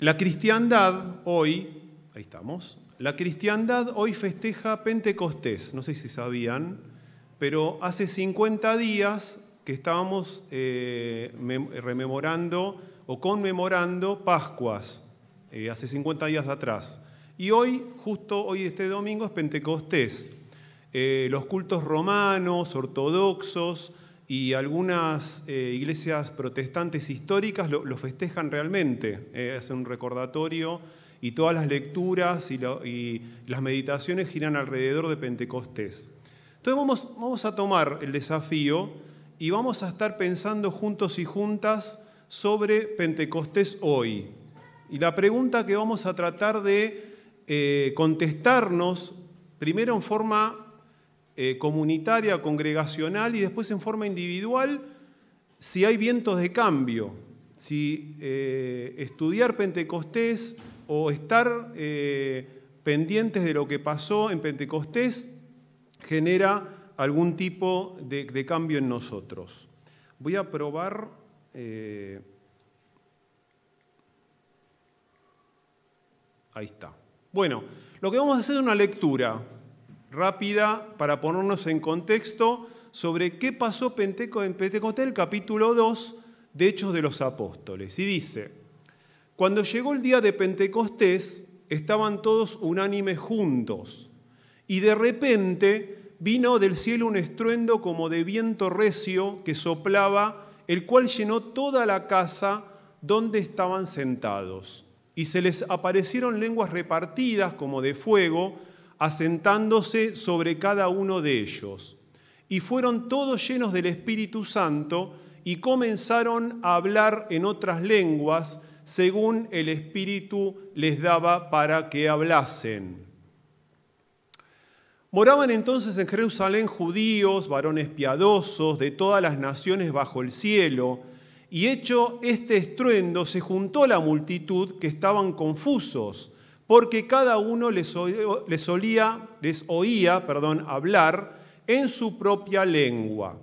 La cristiandad hoy, ahí estamos, la hoy festeja Pentecostés, no sé si sabían, pero hace 50 días que estábamos eh, rememorando o conmemorando Pascuas, eh, hace 50 días atrás. Y hoy, justo hoy este domingo, es Pentecostés. Eh, los cultos romanos, ortodoxos y algunas eh, iglesias protestantes históricas lo, festejan realmente, eh, hacen un recordatorio y todas las lecturas y, las meditaciones giran alrededor de Pentecostés. Entonces vamos, a tomar el desafío y vamos a estar pensando juntos y juntas sobre Pentecostés hoy. Y la pregunta que vamos a tratar de eh, contestarnos, primero en forma eh, comunitaria, congregacional y después en forma individual, si hay vientos de cambio, si eh, estudiar Pentecostés o estar pendientes de lo que pasó en Pentecostés genera algún tipo de, cambio en nosotros. Voy a probar... ahí está. Bueno, lo que vamos a hacer es una lectura rápida para ponernos en contexto sobre qué pasó en Pentecostés, el capítulo 2 de Hechos de los Apóstoles. Y dice, cuando llegó el día de Pentecostés, estaban todos unánimes juntos, y de repente vino del cielo un estruendo como de viento recio que soplaba, el cual llenó toda la casa donde estaban sentados y se les aparecieron lenguas repartidas como de fuego, asentándose sobre cada uno de ellos. Y fueron todos llenos del Espíritu Santo y comenzaron a hablar en otras lenguas según el Espíritu les daba para que hablasen. Moraban entonces en Jerusalén judíos, varones piadosos de todas las naciones bajo el cielo, y hecho este estruendo, se juntó la multitud que estaban confusos, porque cada uno les, oía, les oía perdón, hablar en su propia lengua.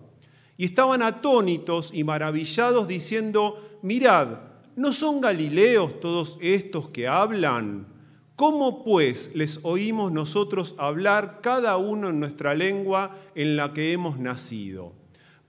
Y estaban atónitos y maravillados diciendo, mirad, ¿no son galileos todos estos que hablan? ¿Cómo pues les oímos nosotros hablar cada uno en nuestra lengua en la que hemos nacido?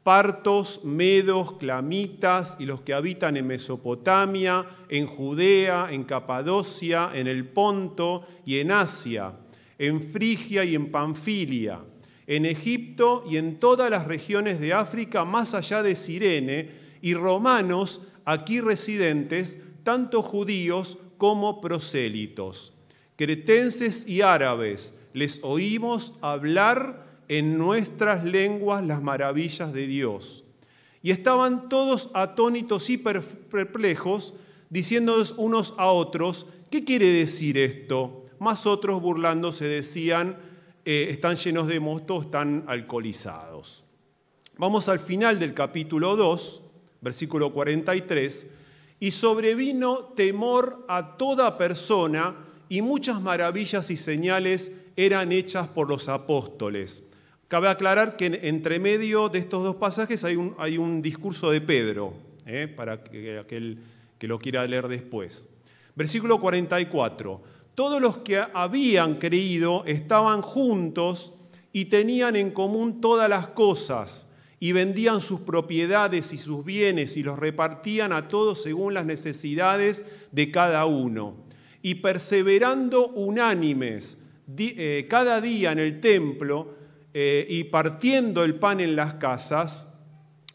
Partos, medos, clamitas y los que habitan en Mesopotamia, en Judea, en Capadocia, en el Ponto y en Asia, en Frigia y en Panfilia, en Egipto y en todas las regiones de África más allá de Sirene, y romanos aquí residentes, tanto judíos como prosélitos. Cretenses y árabes, les oímos hablar en nuestras lenguas las maravillas de Dios. Y estaban todos atónitos y perplejos, diciéndonos unos a otros, ¿qué quiere decir esto? Más otros burlándose decían, eh, están llenos de mosto, están alcoholizados. Vamos al final del capítulo 2, versículo 43, y sobrevino temor a toda persona y muchas maravillas y señales eran hechas por los apóstoles. Cabe aclarar que entre medio de estos dos pasajes hay un, hay un discurso de Pedro, ¿eh? para que aquel que lo quiera leer después. Versículo 44. Todos los que habían creído estaban juntos y tenían en común todas las cosas y vendían sus propiedades y sus bienes y los repartían a todos según las necesidades de cada uno. Y perseverando unánimes eh, cada día en el templo, eh, y partiendo el pan en las casas,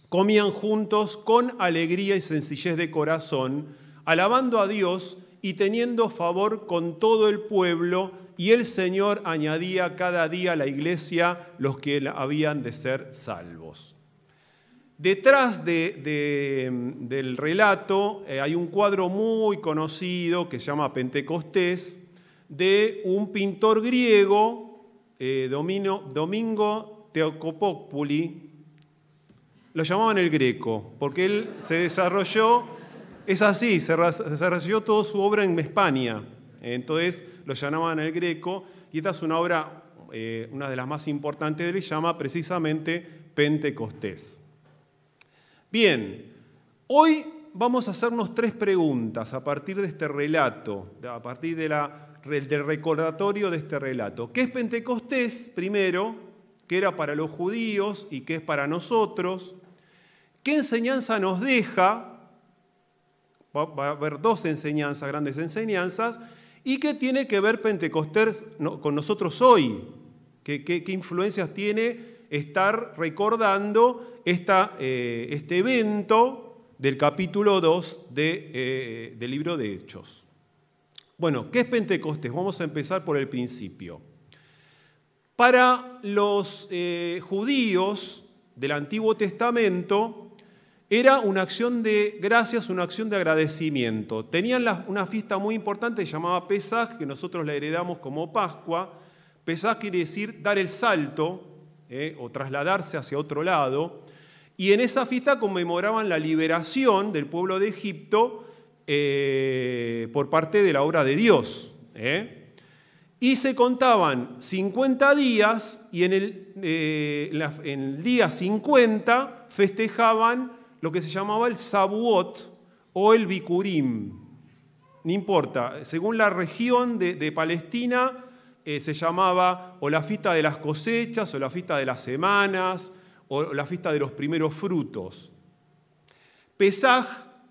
comían juntos con alegría y sencillez de corazón, alabando a Dios y teniendo favor con todo el pueblo, y el Señor añadía cada día a la iglesia los que habían de ser salvos. Detrás del relato eh, hay un cuadro muy conocido que se llama Pentecostés de un pintor griego eh, Domingo Teocopopuli, lo llamaban el Greco, porque él se desarrolló, es así, se desarrolló toda su obra en España, entonces lo llamaban el Greco, y esta es una obra, eh, una de las más importantes de él, llama precisamente Pentecostés. Bien, hoy vamos a hacernos tres preguntas a partir de este relato, a partir de la, del recordatorio de este relato. ¿Qué es Pentecostés, primero? ¿Qué era para los judíos y qué es para nosotros? ¿Qué enseñanza nos deja? Va a haber dos enseñanzas, grandes enseñanzas. ¿Y qué tiene que ver Pentecostés con nosotros hoy? ¿Qué, influencias tiene estar recordando eh, este evento del capítulo 2 eh, del libro de Hechos? Bueno, ¿qué es Pentecostés? Vamos a empezar por el principio. Para los eh, judíos del Antiguo Testamento, era una acción de gracias, una acción de agradecimiento. Tenían una fiesta muy importante llamada Pesaj, que nosotros la heredamos como Pascua. Pesaj quiere decir dar el salto eh, o trasladarse hacia otro lado. Y en esa fiesta conmemoraban la liberación del pueblo de Egipto eh, por parte de la obra de Dios. Eh. Y se contaban 50 días y en el, el día 50 festejaban lo que se llamaba el Sabuot o el Bikurim. No importa, según la región de, Palestina eh, se llamaba o la fiesta de las cosechas, o la fiesta de las semanas, o la fiesta de los primeros frutos. Pesaj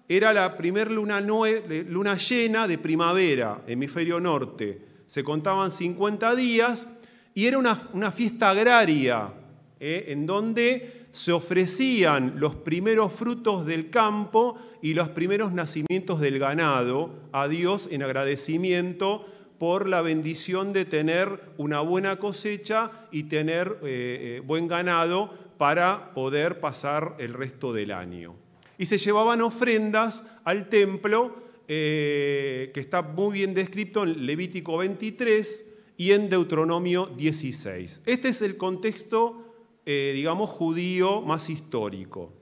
era la primera luna, luna llena de primavera, hemisferio norte. Se contaban 50 días y era una, fiesta agraria, eh, en donde se ofrecían los primeros frutos del campo y los primeros nacimientos del ganado a Dios en agradecimiento por la bendición de tener una buena cosecha y tener eh, eh, buen ganado para poder pasar el resto del año. Y se llevaban ofrendas al templo, eh, que está muy bien descrito en Levítico 23 y en Deuteronomio 16. Este es el contexto eh, digamos, judío más histórico.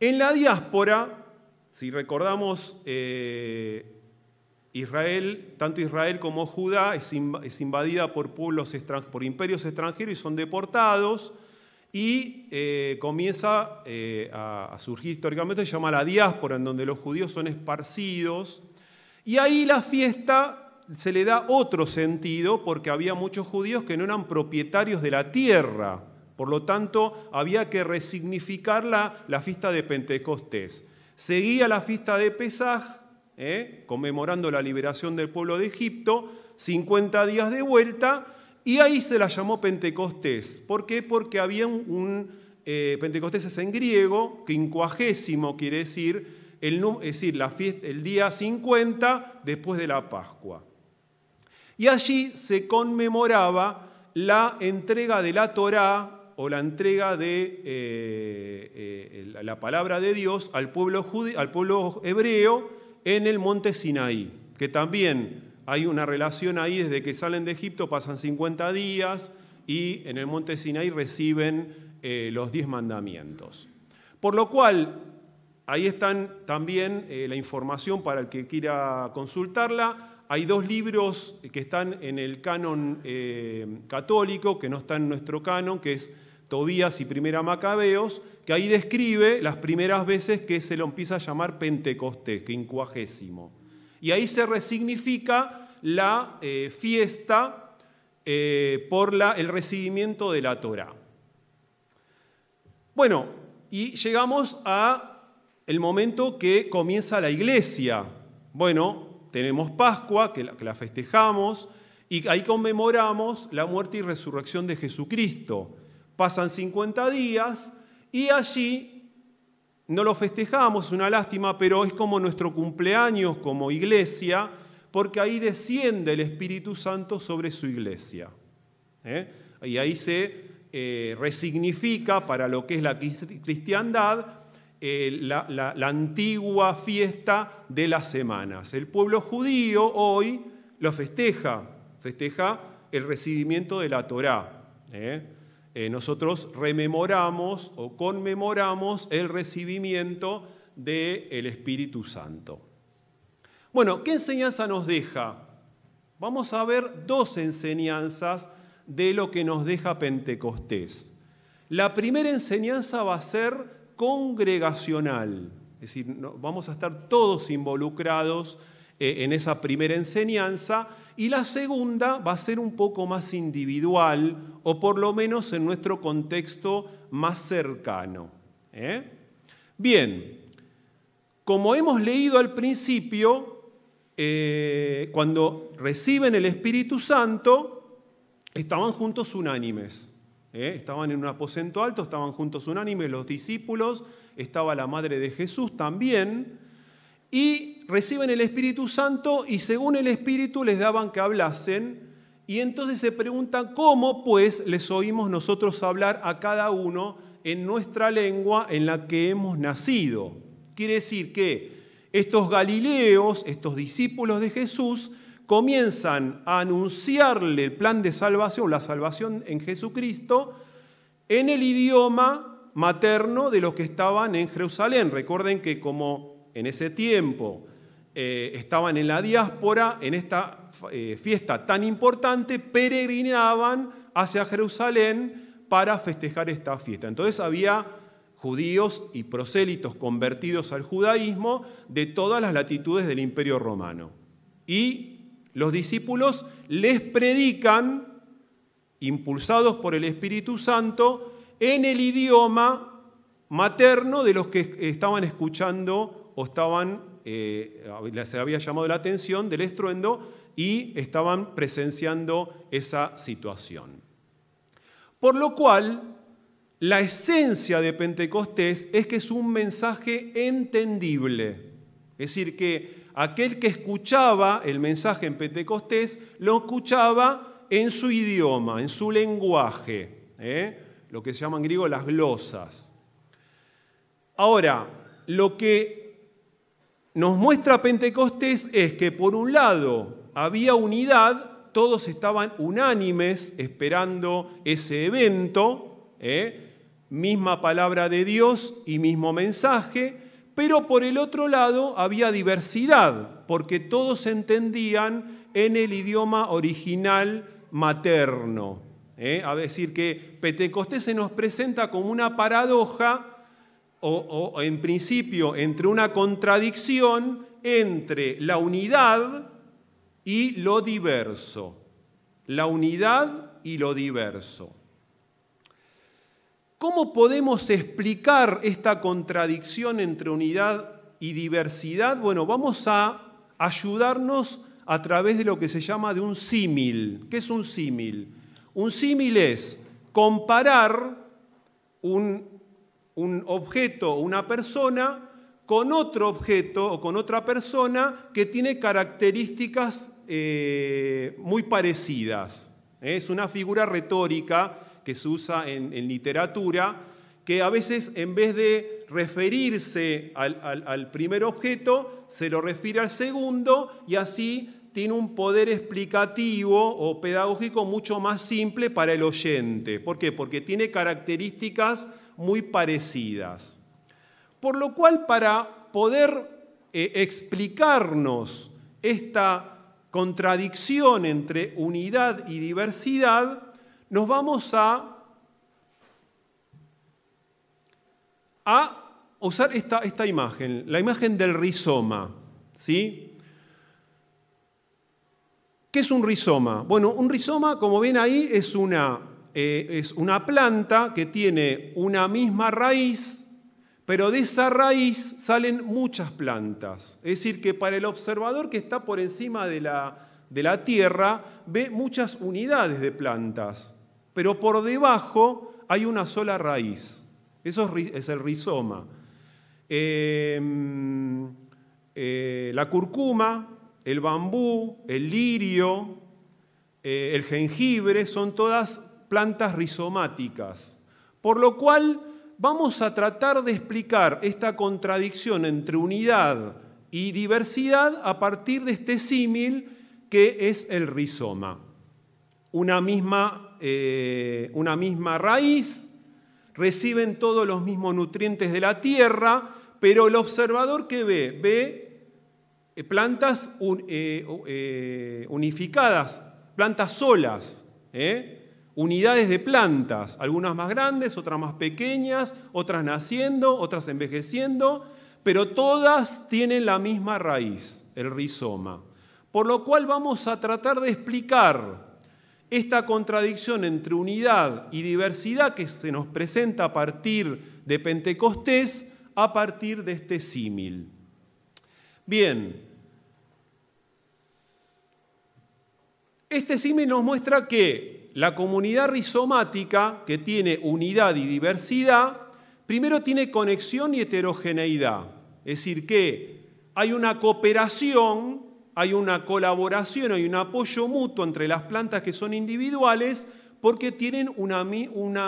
En la diáspora, si recordamos, eh, Israel, tanto Israel como Judá es, invadida por pueblos por imperios extranjeros y son deportados y eh, comienza a, a, surgir históricamente, se llama la diáspora, en donde los judíos son esparcidos y ahí la fiesta se le da otro sentido porque había muchos judíos que no eran propietarios de la tierra. Por lo tanto, había que resignificar la, la fiesta de Pentecostés. Seguía la fiesta de Pesaj, ¿eh? conmemorando la liberación del pueblo de Egipto, 50 días de vuelta, y ahí se la llamó Pentecostés. ¿Por qué? Porque había un, eh, Pentecostés es en griego, quincuagésimo quiere decir, el, es decir, la fiesta, el día 50 después de la Pascua. Y allí se conmemoraba la entrega de la Torá o la entrega de eh, eh, la palabra de Dios al pueblo, al pueblo hebreo en el monte Sinaí, que también hay una relación ahí desde que salen de Egipto, pasan 50 días y en el monte Sinaí reciben eh, los diez mandamientos. Por lo cual, ahí están también la información para el que quiera consultarla hay dos libros que están en el canon eh, católico, que no están en nuestro canon, que es Tobías y Primera Macabeos, que ahí describe las primeras veces que se lo empieza a llamar Pentecostés, quincuagésimo. Y ahí se resignifica la eh, fiesta eh, por la, el recibimiento de la Torah. Bueno, y llegamos a el momento que comienza la iglesia. Bueno, tenemos Pascua, que la, festejamos, y ahí conmemoramos la muerte y resurrección de Jesucristo. Pasan 50 días y allí no lo festejamos, es una lástima, pero es como nuestro cumpleaños como iglesia, porque ahí desciende el Espíritu Santo sobre su iglesia. ¿eh? Y ahí se eh, resignifica para lo que es la cristiandad eh, la, antigua fiesta de las semanas. El pueblo judío hoy lo festeja, festeja el recibimiento de la Torá. nosotros rememoramos o conmemoramos el recibimiento del Espíritu Santo. Bueno, ¿qué enseñanza nos deja? Vamos a ver dos enseñanzas de lo que nos deja Pentecostés. La primera enseñanza va a ser congregacional. Es decir, vamos a estar todos involucrados eh, en esa primera enseñanza y la segunda va a ser un poco más individual o por lo menos en nuestro contexto más cercano. ¿eh? Bien, como hemos leído al principio, eh, cuando reciben el Espíritu Santo, estaban juntos unánimes. Estaban en un aposento alto, estaban juntos unánimes los discípulos, estaba la madre de Jesús también y reciben el Espíritu Santo y según el Espíritu les daban que hablasen y entonces se preguntan cómo pues les oímos nosotros hablar a cada uno en nuestra lengua en la que hemos nacido. Quiere decir que estos galileos, estos discípulos de Jesús, comienzan a anunciarle el plan de salvación, la salvación en Jesucristo, en el idioma materno de los que estaban en Jerusalén. Recuerden que como en ese tiempo eh, estaban en la diáspora, en esta eh, fiesta tan importante, peregrinaban hacia Jerusalén para festejar esta fiesta. Entonces había judíos y prosélitos convertidos al judaísmo de todas las latitudes del imperio romano. Y los discípulos les predican, impulsados por el Espíritu Santo, en el idioma materno de los que estaban escuchando o estaban, eh, se había llamado la atención del estruendo y estaban presenciando esa situación. Por lo cual, la esencia de Pentecostés es que es un mensaje entendible. Es decir, que aquel que escuchaba el mensaje en Pentecostés lo escuchaba en su idioma, en su lenguaje, ¿eh? lo que se llaman en griego las glosas. Ahora, lo que nos muestra Pentecostés es que por un lado había unidad, todos estaban unánimes esperando ese evento, ¿eh? Misma palabra de Dios y mismo mensaje, pero por el otro lado había diversidad, porque todos entendían en el idioma original materno. ¿eh? A decir que Pentecostés se nos presenta como una paradoja o, en principio entre una contradicción entre la unidad y lo diverso. La unidad y lo diverso. ¿Cómo podemos explicar esta contradicción entre unidad y diversidad? Bueno, vamos a ayudarnos a través de lo que se llama de un símil. ¿Qué es un símil? Un símil es comparar un objeto una persona con otro objeto o con otra persona que tiene características eh, muy parecidas. Es una figura retórica que se usa en, literatura, que a veces en vez de referirse al, primer objeto, se lo refiere al segundo y así tiene un poder explicativo o pedagógico mucho más simple para el oyente. ¿Por qué? Porque tiene características muy parecidas. Por lo cual, para poder eh, explicarnos esta contradicción entre unidad y diversidad, nos vamos a, usar esta, esta imagen, la imagen del rizoma. ¿sí? ¿Qué es un rizoma? Bueno, un rizoma, como ven ahí, es una eh, es una planta que tiene una misma raíz, pero de esa raíz salen muchas plantas. Es decir, que para el observador que está por encima de la, de la tierra ve muchas unidades de plantas, pero por debajo hay una sola raíz. Eso es el rizoma. Em, eh, la curcuma, el bambú, el lirio, eh, el jengibre, son todas plantas rizomáticas. Por lo cual vamos a tratar de explicar esta contradicción entre unidad y diversidad a partir de este símil que es el rizoma. Una misma, eh, una misma raíz, reciben todos los mismos nutrientes de la tierra, pero el observador que ve, ve eh, plantas eh, unificadas, plantas solas, unidades de plantas, algunas más grandes, otras más pequeñas, otras naciendo, otras envejeciendo, pero todas tienen la misma raíz, el rizoma. Por lo cual vamos a tratar de explicar esta contradicción entre unidad y diversidad que se nos presenta a partir de Pentecostés, a partir de este símil. Bien, este símil nos muestra que la comunidad rizomática, que tiene unidad y diversidad, primero tiene conexión y heterogeneidad. Es decir, que hay una cooperación hay una colaboración, hay un apoyo mutuo entre las plantas que son individuales porque tienen una,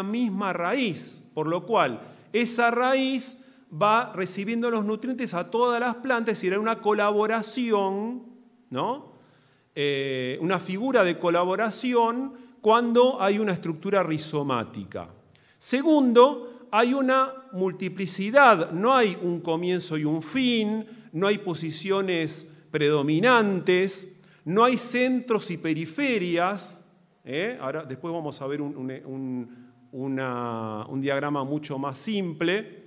misma raíz, por lo cual esa raíz va recibiendo los nutrientes a todas las plantas, es hay una colaboración, ¿no? Eh, una figura de colaboración cuando hay una estructura rizomática. Segundo, hay una multiplicidad, no hay un comienzo y un fin, no hay posiciones predominantes, no hay centros y periferias. ¿eh? Ahora, después vamos a ver un, un diagrama mucho más simple.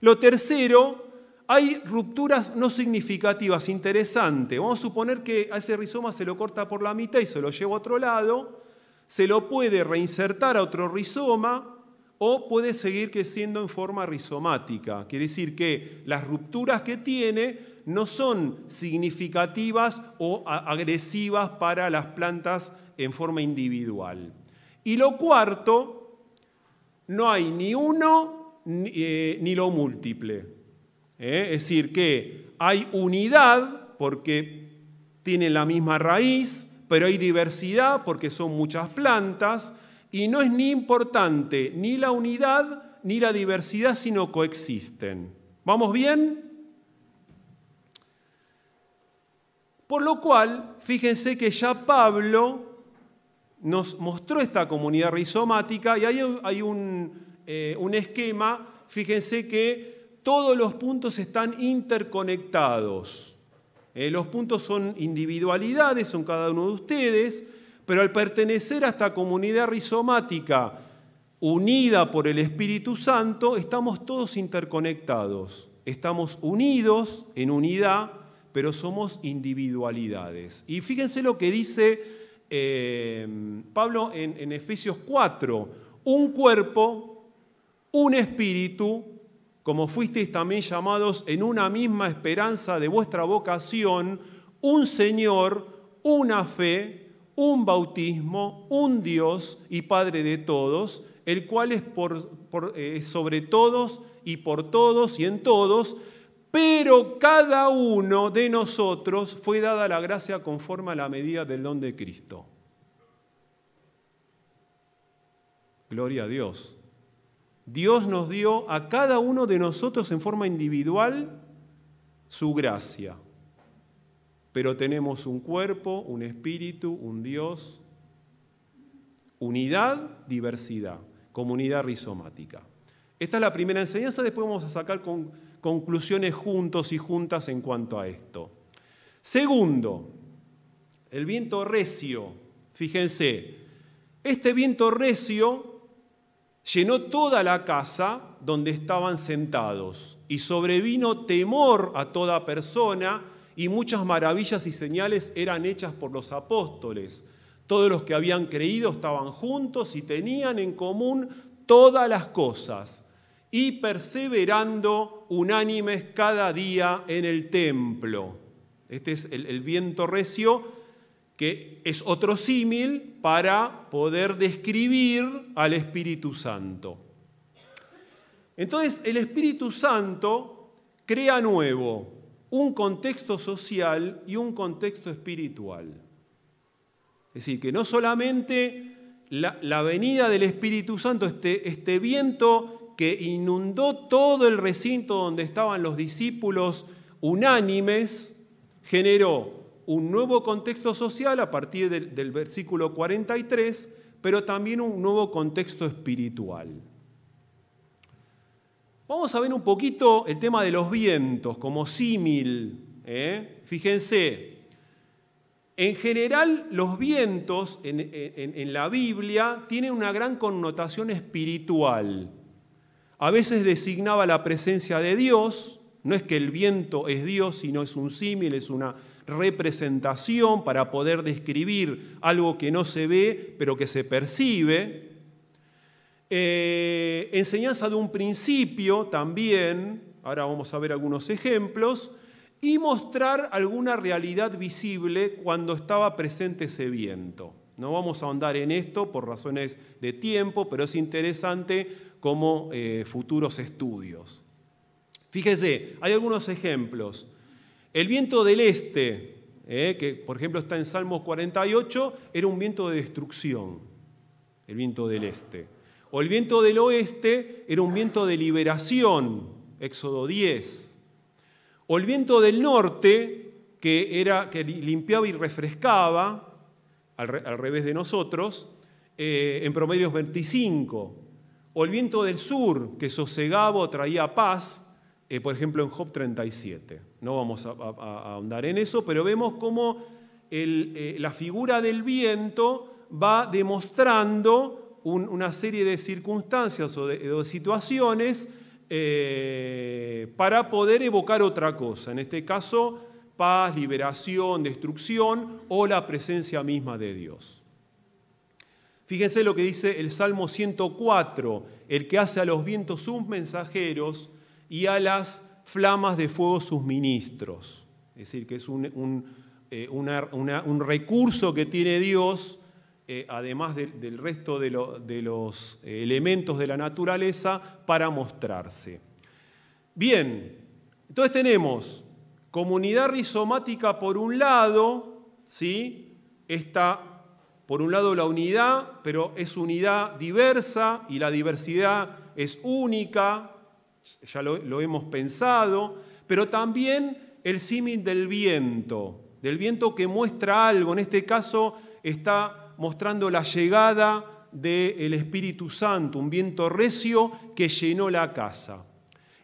Lo tercero, hay rupturas no significativas, interesante. Vamos a suponer que a ese rizoma se lo corta por la mitad y se lo lleva a otro lado, se lo puede reinsertar a otro rizoma o puede seguir creciendo en forma rizomática. Quiere decir que las rupturas que tiene no son significativas o agresivas para las plantas en forma individual. Y lo cuarto, no hay ni uno ni, eh, lo múltiple. ¿eh? Es decir, que hay unidad porque tienen la misma raíz, pero hay diversidad porque son muchas plantas, y no es ni importante ni la unidad ni la diversidad, sino coexisten. ¿Vamos bien? Por lo cual, fíjense que ya Pablo nos mostró esta comunidad rizomática y ahí hay eh, un, esquema, fíjense que todos los puntos están interconectados. Eh, los puntos son individualidades, son cada uno de ustedes, pero al pertenecer a esta comunidad rizomática unida por el Espíritu Santo, estamos todos interconectados, estamos unidos en unidad pero somos individualidades. Y fíjense lo que dice eh, Pablo en, Efesios 4, un cuerpo, un espíritu, como fuisteis también llamados en una misma esperanza de vuestra vocación, un Señor, una fe, un bautismo, un Dios y Padre de todos, el cual es eh, sobre todos y por todos y en todos, pero cada uno de nosotros fue dada la gracia conforme a la medida del don de Cristo. Gloria a Dios. Dios nos dio a cada uno de nosotros en forma individual su gracia. Pero tenemos un cuerpo, un espíritu, un Dios, unidad, diversidad, comunidad rizomática. Esta es la primera enseñanza, después vamos a sacar con conclusiones juntos y juntas en cuanto a esto. Segundo, el viento recio. Fíjense, este viento recio llenó toda la casa donde estaban sentados y sobrevino temor a toda persona y muchas maravillas y señales eran hechas por los apóstoles. Todos los que habían creído estaban juntos y tenían en común todas las cosas y perseverando unánimes cada día en el templo. Este es el, viento recio, que es otro símil para poder describir al Espíritu Santo. Entonces, el Espíritu Santo crea nuevo un contexto social y un contexto espiritual. Es decir, que no solamente la, venida del Espíritu Santo, este, este viento que inundó todo el recinto donde estaban los discípulos unánimes, generó un nuevo contexto social a partir del, versículo 43, pero también un nuevo contexto espiritual. Vamos a ver un poquito el tema de los vientos como símil. ¿eh? Fíjense, en general los vientos en la Biblia tienen una gran connotación espiritual. A veces designaba la presencia de Dios, No es que el viento es Dios, sino es un símil, es una representación para poder describir algo que no se ve, pero que se percibe. Eh, enseñanza de un principio también, ahora vamos a ver algunos ejemplos, y mostrar alguna realidad visible cuando estaba presente ese viento. No vamos a ahondar en esto por razones de tiempo, pero es interesante como eh, futuros estudios. Fíjese, hay algunos ejemplos. El viento del este, eh, que por ejemplo está en Salmos 48, era un viento de destrucción, el viento del este. O el viento del oeste era un viento de liberación, Éxodo 10. O el viento del norte, que, era, que limpiaba y refrescaba, al, revés de nosotros, eh, en Promedios 25. O el viento del sur, que sosegaba o traía paz, eh, por ejemplo en Job 37. No vamos a, ahondar en eso, pero vemos cómo eh, la figura del viento va demostrando una serie de circunstancias o de, situaciones eh, para poder evocar otra cosa. En este caso, paz, liberación, destrucción o la presencia misma de Dios. Fíjense lo que dice el Salmo 104, el que hace a los vientos sus mensajeros y a las flamas de fuego sus ministros. Es decir, que es un, eh, un recurso que tiene Dios eh, además del resto de, los eh, elementos de la naturaleza, para mostrarse. Bien, entonces tenemos comunidad rizomática por un lado, ¿sí? Está por un lado la unidad, pero es unidad diversa y la diversidad es única, ya lo, hemos pensado, pero también el símil del viento, del viento que muestra algo, en este caso está mostrando la llegada del Espíritu Santo, un viento recio que llenó la casa.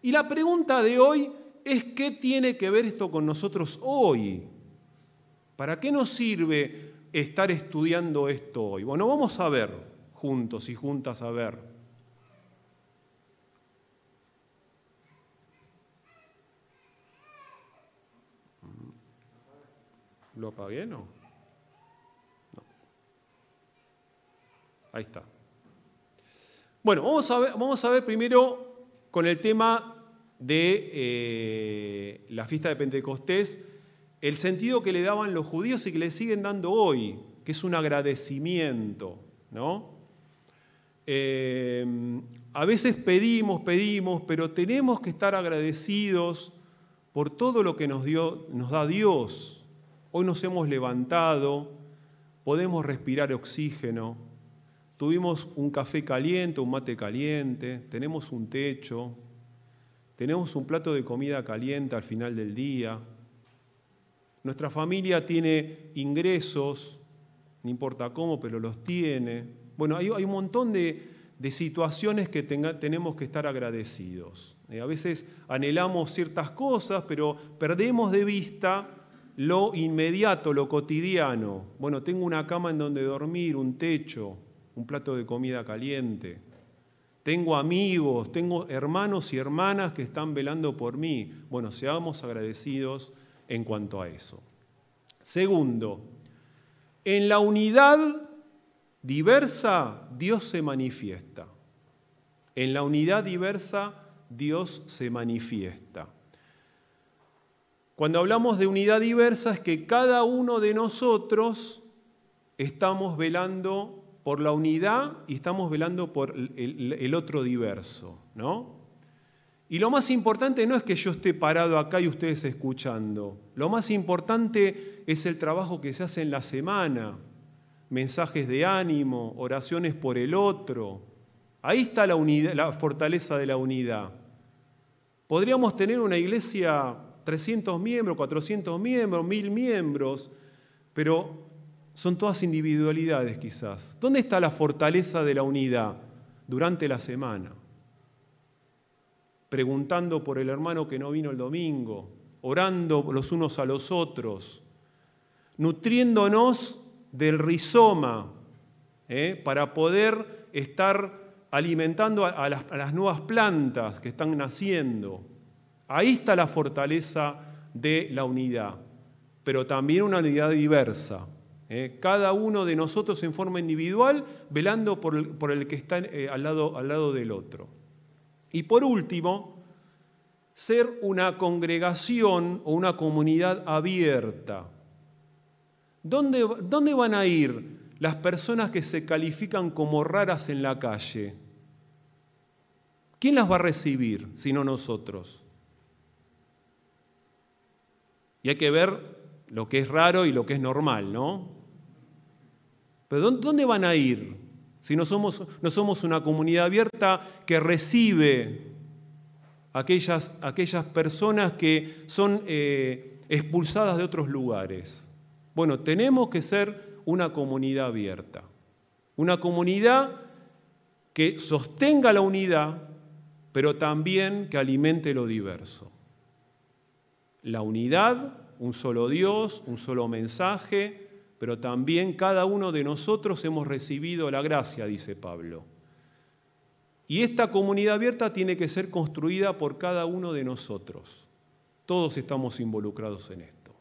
Y la pregunta de hoy es qué tiene que ver esto con nosotros hoy. ¿Para qué nos sirve estar estudiando esto hoy? Bueno, vamos a ver juntos y juntas a ver. ¿Lo apagué, no? Ahí está. Bueno, vamos a ver, vamos a ver primero con el tema de eh, la fiesta de Pentecostés, el sentido que le daban los judíos y que le siguen dando hoy, que es un agradecimiento, ¿no? Eh, a veces pedimos, pedimos, pero tenemos que estar agradecidos por todo lo que nos, dio, nos da Dios. Hoy nos hemos levantado, podemos respirar oxígeno, Tuvimos un café caliente, un mate caliente, tenemos un techo, tenemos un plato de comida caliente al final del día. Nuestra familia tiene ingresos, no importa cómo, pero los tiene. Bueno, hay, un montón de, situaciones que tenemos que estar agradecidos. Eh, a veces anhelamos ciertas cosas, pero perdemos de vista lo inmediato, lo cotidiano. Bueno, tengo una cama en donde dormir, un techo, un plato de comida caliente. Tengo amigos, tengo hermanos y hermanas que están velando por mí. Bueno, seamos agradecidos en cuanto a eso. Segundo, en la unidad diversa Dios se manifiesta. En la unidad diversa Dios se manifiesta. Cuando hablamos de unidad diversa es que cada uno de nosotros estamos velando por la unidad y estamos velando por el, otro diverso, ¿no? Y lo más importante no es que yo esté parado acá y ustedes escuchando. Lo más importante es el trabajo que se hace en la semana. Mensajes de ánimo, oraciones por el otro. Ahí está la, fortaleza de la unidad. Podríamos tener una iglesia 300 miembros, 400 miembros, 1000 miembros, pero son todas individualidades quizás. ¿Dónde está la fortaleza de la unidad durante la semana? Preguntando por el hermano que no vino el domingo, orando los unos a los otros, nutriéndonos del rizoma ¿eh? para poder estar alimentando a las nuevas plantas que están naciendo. Ahí está la fortaleza de la unidad, pero también una unidad diversa. ¿eh? Cada uno de nosotros en forma individual, velando por el, que está eh, al, lado, al lado del otro. Y por último, ser una congregación o una comunidad abierta. ¿Dónde, ¿Dónde, van a ir las personas que se califican como raras en la calle? ¿Quién las va a recibir sino nosotros? Y hay que ver lo que es raro y lo que es normal, ¿no? Pero ¿dónde van a ir si no somos, no somos una comunidad abierta que recibe aquellas, aquellas personas que son eh, expulsadas de otros lugares? Bueno, tenemos que ser una comunidad abierta, una comunidad que sostenga la unidad, pero también que alimente lo diverso. La unidad, un solo Dios, un solo mensaje, pero también cada uno de nosotros hemos recibido la gracia, dice Pablo. Y esta comunidad abierta tiene que ser construida por cada uno de nosotros. Todos estamos involucrados en esto.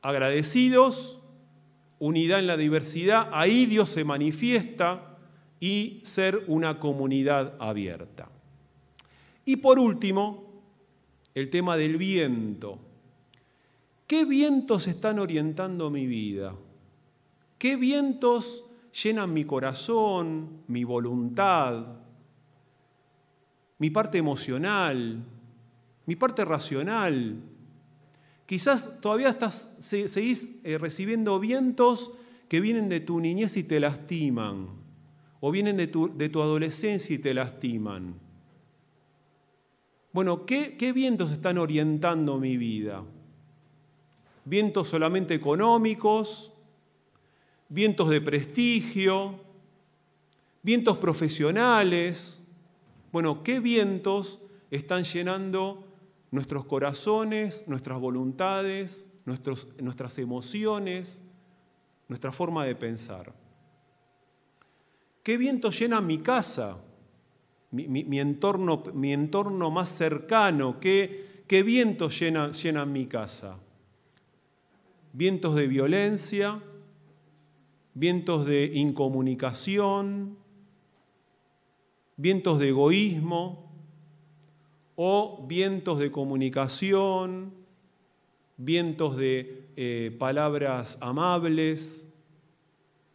Agradecidos, unidad en la diversidad, ahí Dios se manifiesta y ser una comunidad abierta. Y por último, el tema del viento. ¿Qué vientos están orientando mi vida? ¿Qué vientos llenan mi corazón, mi voluntad, mi parte emocional, mi parte racional? Quizás todavía estás, seguís eh, recibiendo vientos que vienen de tu niñez y te lastiman o vienen de tu, adolescencia y te lastiman. Bueno, ¿qué, ¿qué vientos están orientando mi vida? ¿Vientos solamente económicos? ¿Vientos de prestigio? ¿Vientos profesionales? Bueno, ¿qué vientos están llenando nuestros corazones, nuestras voluntades, nuestros, nuestras emociones, nuestra forma de pensar? ¿Qué viento llena mi casa? Mi, entorno, mi entorno, más cercano. ¿Qué, qué vientos llenan llena mi casa? Vientos de violencia, vientos de incomunicación, vientos de egoísmo o vientos de comunicación, vientos de eh, palabras amables,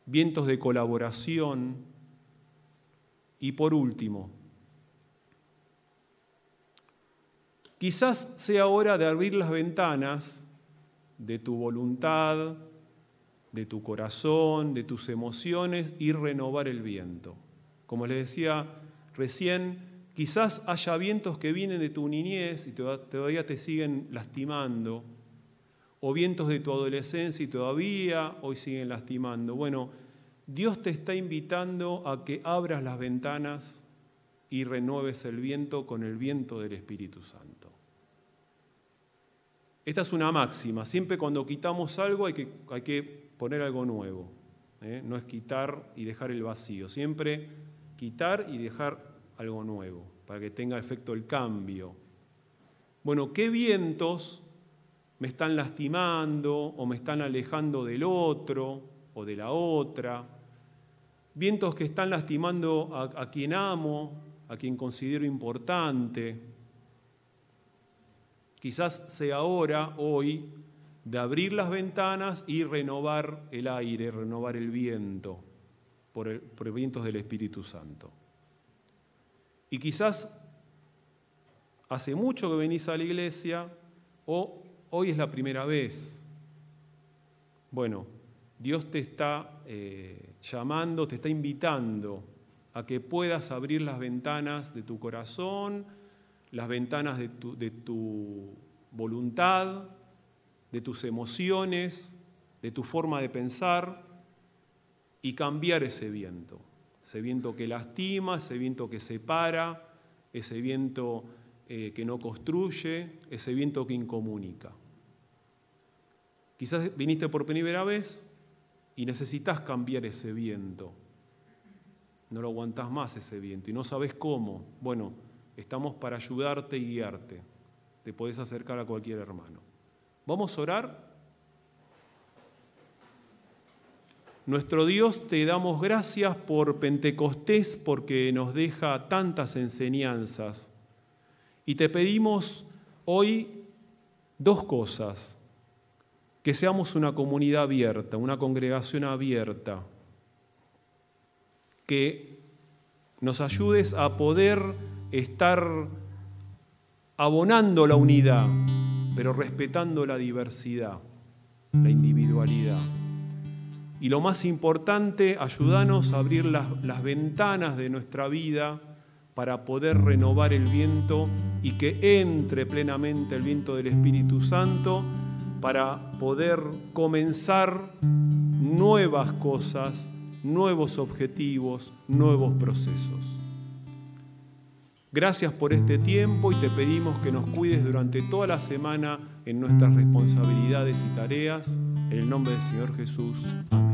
vientos de colaboración. Y por último, quizás sea hora de abrir las ventanas de tu voluntad, de tu corazón, de tus emociones y renovar el viento. Como les decía recién, quizás haya vientos que vienen de tu niñez y todavía te siguen lastimando, o vientos de tu adolescencia y todavía hoy siguen lastimando. Bueno, Dios te está invitando a que abras las ventanas y renueves el viento con el viento del Espíritu Santo. Esta es una máxima. Siempre cuando quitamos algo hay que, hay que poner algo nuevo. ¿eh? No es quitar y dejar el vacío. Siempre quitar y dejar algo nuevo para que tenga efecto el cambio. Bueno, ¿qué vientos me están lastimando o me están alejando del otro o de la otra? vientos que están lastimando a, quien amo, a quien considero importante. Quizás sea hora, hoy, de abrir las ventanas y renovar el aire, renovar el viento por, el, vientos del Espíritu Santo. Y quizás hace mucho que venís a la iglesia o hoy es la primera vez. Bueno, Dios te está eh, llamando, te está invitando a que puedas abrir las ventanas de tu corazón, las ventanas de tu, de tu voluntad, de tus emociones, de tu forma de pensar y cambiar ese viento. Ese viento que lastima, ese viento que separa, ese viento eh, que no construye, ese viento que incomunica. Quizás viniste por primera vez y necesitas cambiar ese viento. No lo aguantás más ese viento y no sabes cómo. Bueno, Estamos para ayudarte y guiarte. Te podés acercar a cualquier hermano. ¿Vamos a orar? Nuestro Dios, te damos gracias por Pentecostés porque nos deja tantas enseñanzas. Y te pedimos hoy dos cosas. Que seamos una comunidad abierta, una congregación abierta. Que nos ayudes a poder estar abonando la unidad, pero respetando la diversidad, la individualidad. Y lo más importante, ayúdanos a abrir las, las, ventanas de nuestra vida para poder renovar el viento y que entre plenamente el viento del Espíritu Santo para poder comenzar nuevas cosas, nuevos objetivos, nuevos procesos. Gracias por este tiempo y te pedimos que nos cuides durante toda la semana en nuestras responsabilidades y tareas. En el nombre del Señor Jesús. Amén.